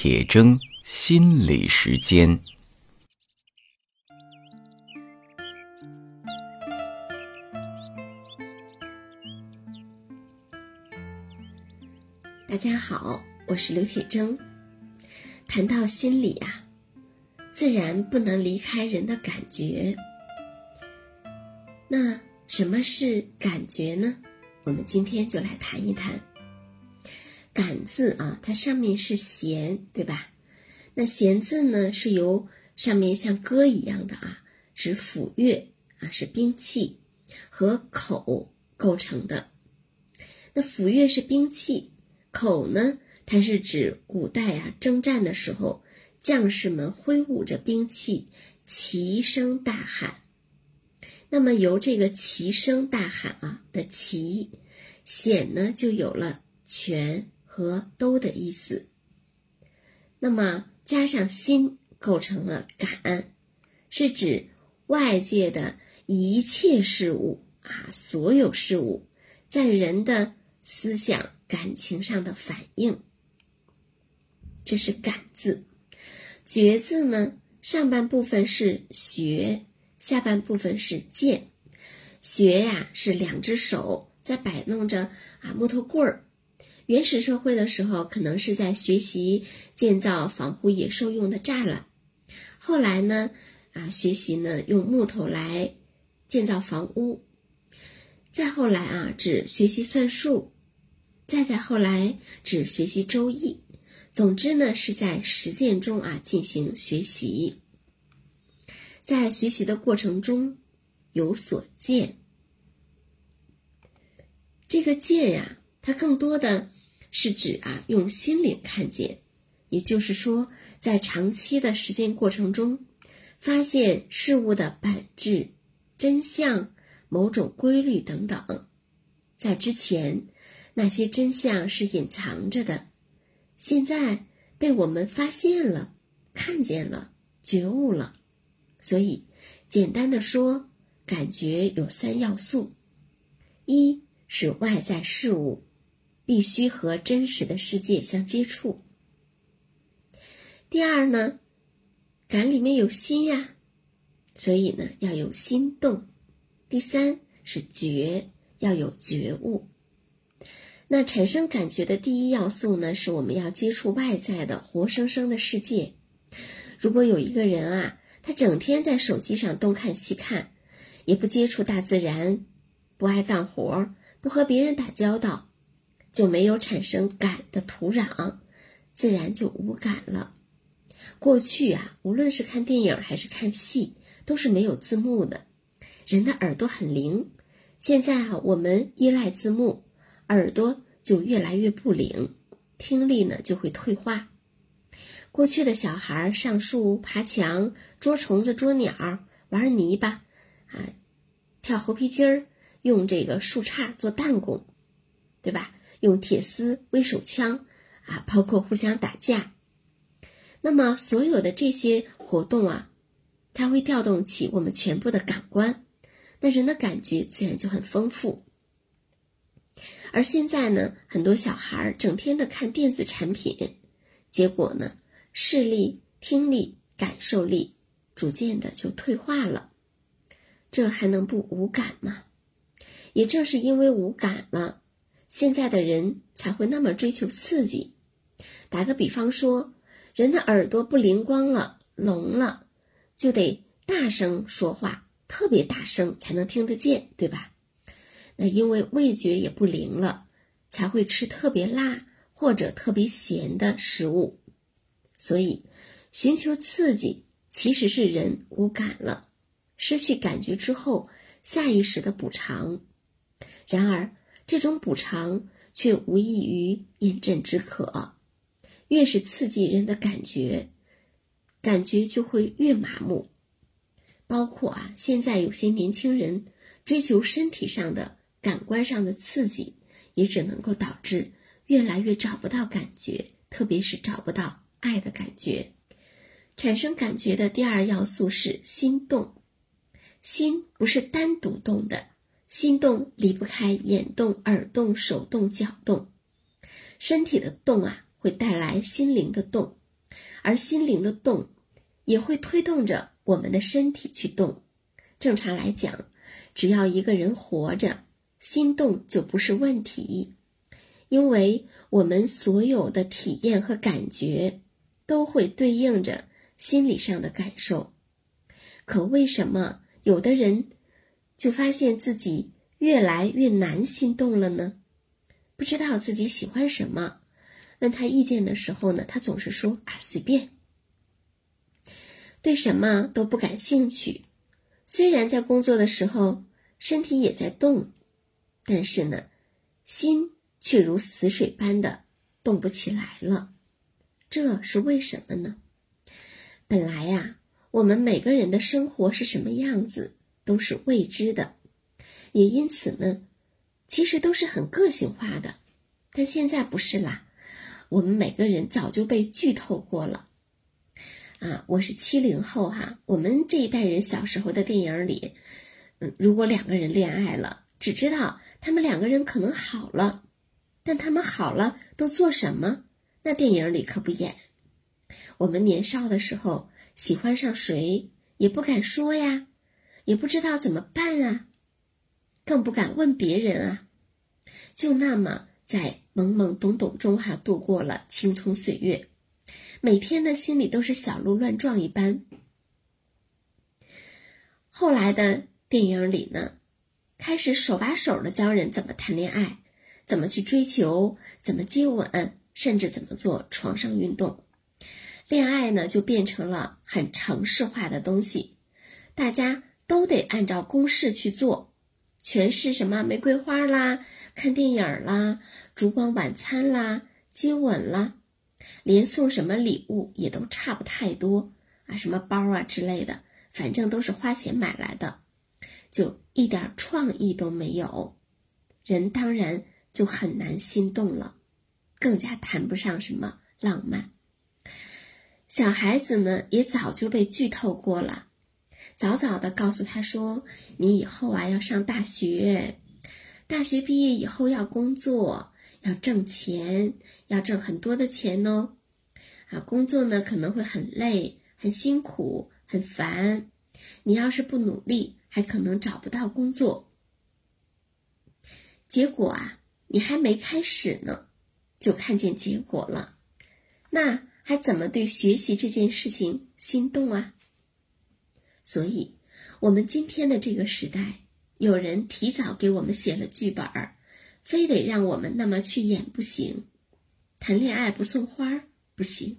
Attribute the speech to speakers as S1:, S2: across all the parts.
S1: 铁铮心理时间。
S2: 大家好，我是刘铁铮。谈到心理啊，自然不能离开人的感觉。那什么是感觉呢？我们今天就来谈一谈。感字啊，它上面是弦，对吧？那弦字呢，是由上面像戈一样的啊，指斧钺啊，是兵器和口构成的。那斧钺是兵器，口呢，它是指古代啊征战的时候，将士们挥舞着兵器，齐声大喊。那么由这个齐声大喊啊的齐，显呢就有了全。和都的意思，那么加上心，构成了感，是指外界的一切事物啊，所有事物在人的思想感情上的反应，这是感字。觉字呢，上半部分是学，下半部分是见。学呀，是两只手在摆弄着啊木头棍儿。原始社会的时候，可能是在学习建造防护野兽用的栅栏。后来呢，啊，学习呢用木头来建造房屋。再后来啊，只学习算术。再再后来，只学习周易。总之呢，是在实践中啊进行学习。在学习的过程中有所见。这个见呀，它更多的。是指啊，用心灵看见，也就是说，在长期的实践过程中，发现事物的本质、真相、某种规律等等。在之前，那些真相是隐藏着的，现在被我们发现了、看见了、觉悟了。所以，简单的说，感觉有三要素：一是外在事物。必须和真实的世界相接触。第二呢，感里面有心呀，所以呢要有心动。第三是觉，要有觉悟。那产生感觉的第一要素呢，是我们要接触外在的活生生的世界。如果有一个人啊，他整天在手机上东看西看，也不接触大自然，不爱干活，不和别人打交道。就没有产生感的土壤，自然就无感了。过去啊，无论是看电影还是看戏，都是没有字幕的，人的耳朵很灵。现在啊，我们依赖字幕，耳朵就越来越不灵，听力呢就会退化。过去的小孩上树、爬墙、捉虫子、捉鸟、玩泥巴，啊，跳猴皮筋儿，用这个树杈做弹弓，对吧？用铁丝为手枪，啊，包括互相打架。那么所有的这些活动啊，它会调动起我们全部的感官，那人的感觉自然就很丰富。而现在呢，很多小孩儿整天的看电子产品，结果呢，视力、听力、感受力逐渐的就退化了。这还能不无感吗？也正是因为无感了。现在的人才会那么追求刺激。打个比方说，人的耳朵不灵光了，聋了，就得大声说话，特别大声才能听得见，对吧？那因为味觉也不灵了，才会吃特别辣或者特别咸的食物。所以，寻求刺激其实是人无感了，失去感觉之后下意识的补偿。然而。这种补偿却无异于饮鸩止渴，越是刺激人的感觉，感觉就会越麻木。包括啊，现在有些年轻人追求身体上的、感官上的刺激，也只能够导致越来越找不到感觉，特别是找不到爱的感觉。产生感觉的第二要素是心动，心不是单独动的。心动离不开眼动、耳动、手动、脚动，身体的动啊，会带来心灵的动。而心灵的动，也会推动着我们的身体去动。正常来讲，只要一个人活着，心动就不是问题，因为我们所有的体验和感觉，都会对应着心理上的感受。可为什么有的人就发现自己越来越难心动了呢？不知道自己喜欢什么，问他意见的时候呢，他总是说啊随便，对什么都不感兴趣。虽然在工作的时候身体也在动，但是呢，心却如死水般的动不起来了。这是为什么呢？本来呀。我们每个人的生活是什么样子都是未知的，也因此呢，其实都是很个性化的。但现在不是啦，我们每个人早就被剧透过了。啊，我是七零后哈，我们这一代人小时候的电影里，嗯，如果两个人恋爱了，只知道他们两个人可能好了，但他们好了都做什么？那电影里可不演。我们年少的时候。喜欢上谁也不敢说呀，也不知道怎么办啊，更不敢问别人啊，就那么在懵懵懂懂中哈度过了青葱岁月，每天的心里都是小鹿乱撞一般。后来的电影里呢，开始手把手的教人怎么谈恋爱，怎么去追求，怎么接吻，甚至怎么做床上运动。恋爱呢，就变成了很程式化的东西，大家都得按照公式去做，全是什么玫瑰花啦、看电影啦、烛光晚餐啦、接吻啦，连送什么礼物也都差不太多啊，什么包啊之类的，反正都是花钱买来的，就一点创意都没有，人当然就很难心动了，更加谈不上什么浪漫。小孩子呢，也早就被剧透过了，早早的告诉他说：“你以后啊要上大学，大学毕业以后要工作，要挣钱，要挣很多的钱哦。啊，工作呢可能会很累、很辛苦、很烦。你要是不努力，还可能找不到工作。结果啊，你还没开始呢，就看见结果了。那。”还怎么对学习这件事情心动啊？所以，我们今天的这个时代，有人提早给我们写了剧本儿，非得让我们那么去演不行。谈恋爱不送花不行，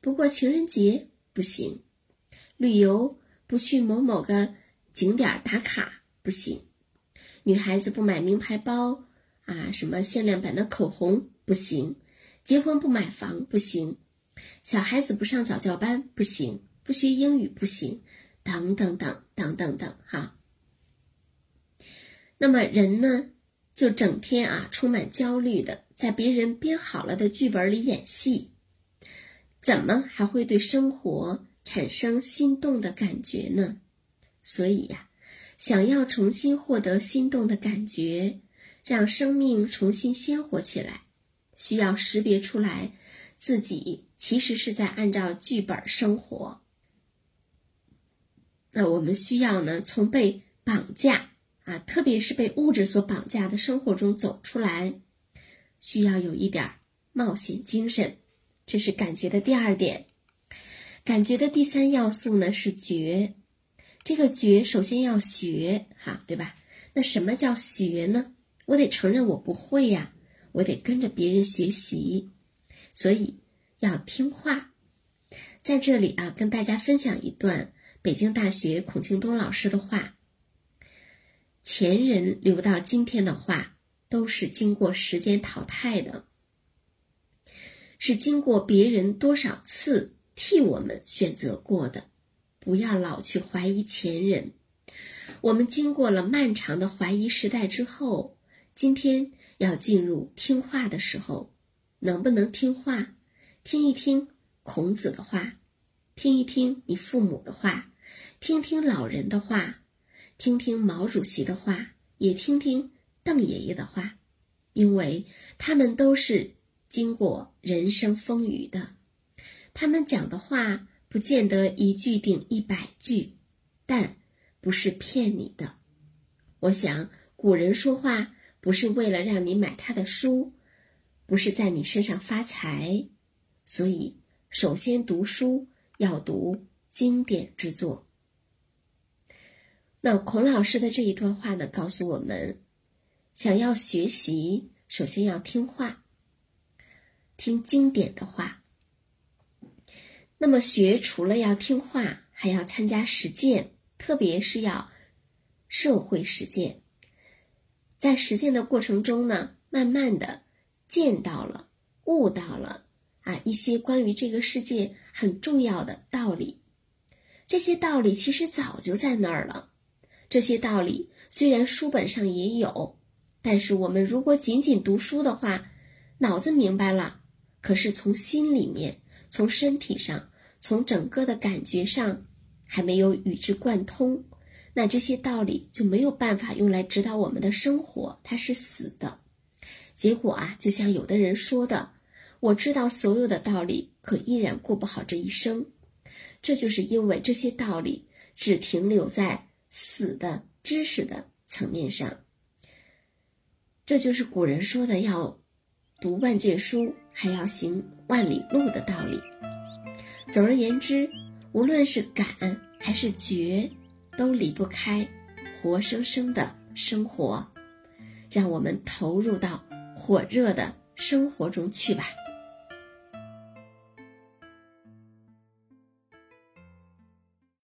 S2: 不过情人节不行，旅游不去某某个景点打卡不行，女孩子不买名牌包啊，什么限量版的口红不行，结婚不买房不行。小孩子不上早教班不行，不学英语不行，等等等等等等哈。那么人呢，就整天啊充满焦虑的，在别人编好了的剧本里演戏，怎么还会对生活产生心动的感觉呢？所以呀，想要重新获得心动的感觉，让生命重新鲜活起来，需要识别出来自己。其实是在按照剧本生活。那我们需要呢，从被绑架啊，特别是被物质所绑架的生活中走出来，需要有一点冒险精神。这是感觉的第二点。感觉的第三要素呢是觉。这个觉首先要学哈，对吧？那什么叫学呢？我得承认我不会呀，我得跟着别人学习，所以。要听话，在这里啊，跟大家分享一段北京大学孔庆东老师的话：前人留到今天的话，都是经过时间淘汰的，是经过别人多少次替我们选择过的。不要老去怀疑前人。我们经过了漫长的怀疑时代之后，今天要进入听话的时候，能不能听话？听一听孔子的话，听一听你父母的话，听听老人的话，听听毛主席的话，也听听邓爷爷的话，因为他们都是经过人生风雨的，他们讲的话不见得一句顶一百句，但不是骗你的。我想古人说话不是为了让你买他的书，不是在你身上发财，所以首先读书要读经典之作。那孔老师的这一段话呢，告诉我们，想要学习，首先要听话，听经典的话。那么学除了要听话，还要参加实践，特别是要社会实践。在实践的过程中呢，慢慢的见到了、悟到了啊一些关于这个世界很重要的道理。这些道理其实早就在那儿了。这些道理虽然书本上也有，但是我们如果仅仅读书的话，脑子明白了，可是从心里面。从身体上，从整个的感觉上，还没有与之贯通，那这些道理就没有办法用来指导我们的生活，它是死的。结果啊，就像有的人说的：“我知道所有的道理，可依然过不好这一生。”这就是因为这些道理只停留在死的知识的层面上。这就是古人说的要。读万卷书，还要行万里路的道理。总而言之，无论是感还是觉，都离不开活生生的生活。让我们投入到火热的生活中去吧。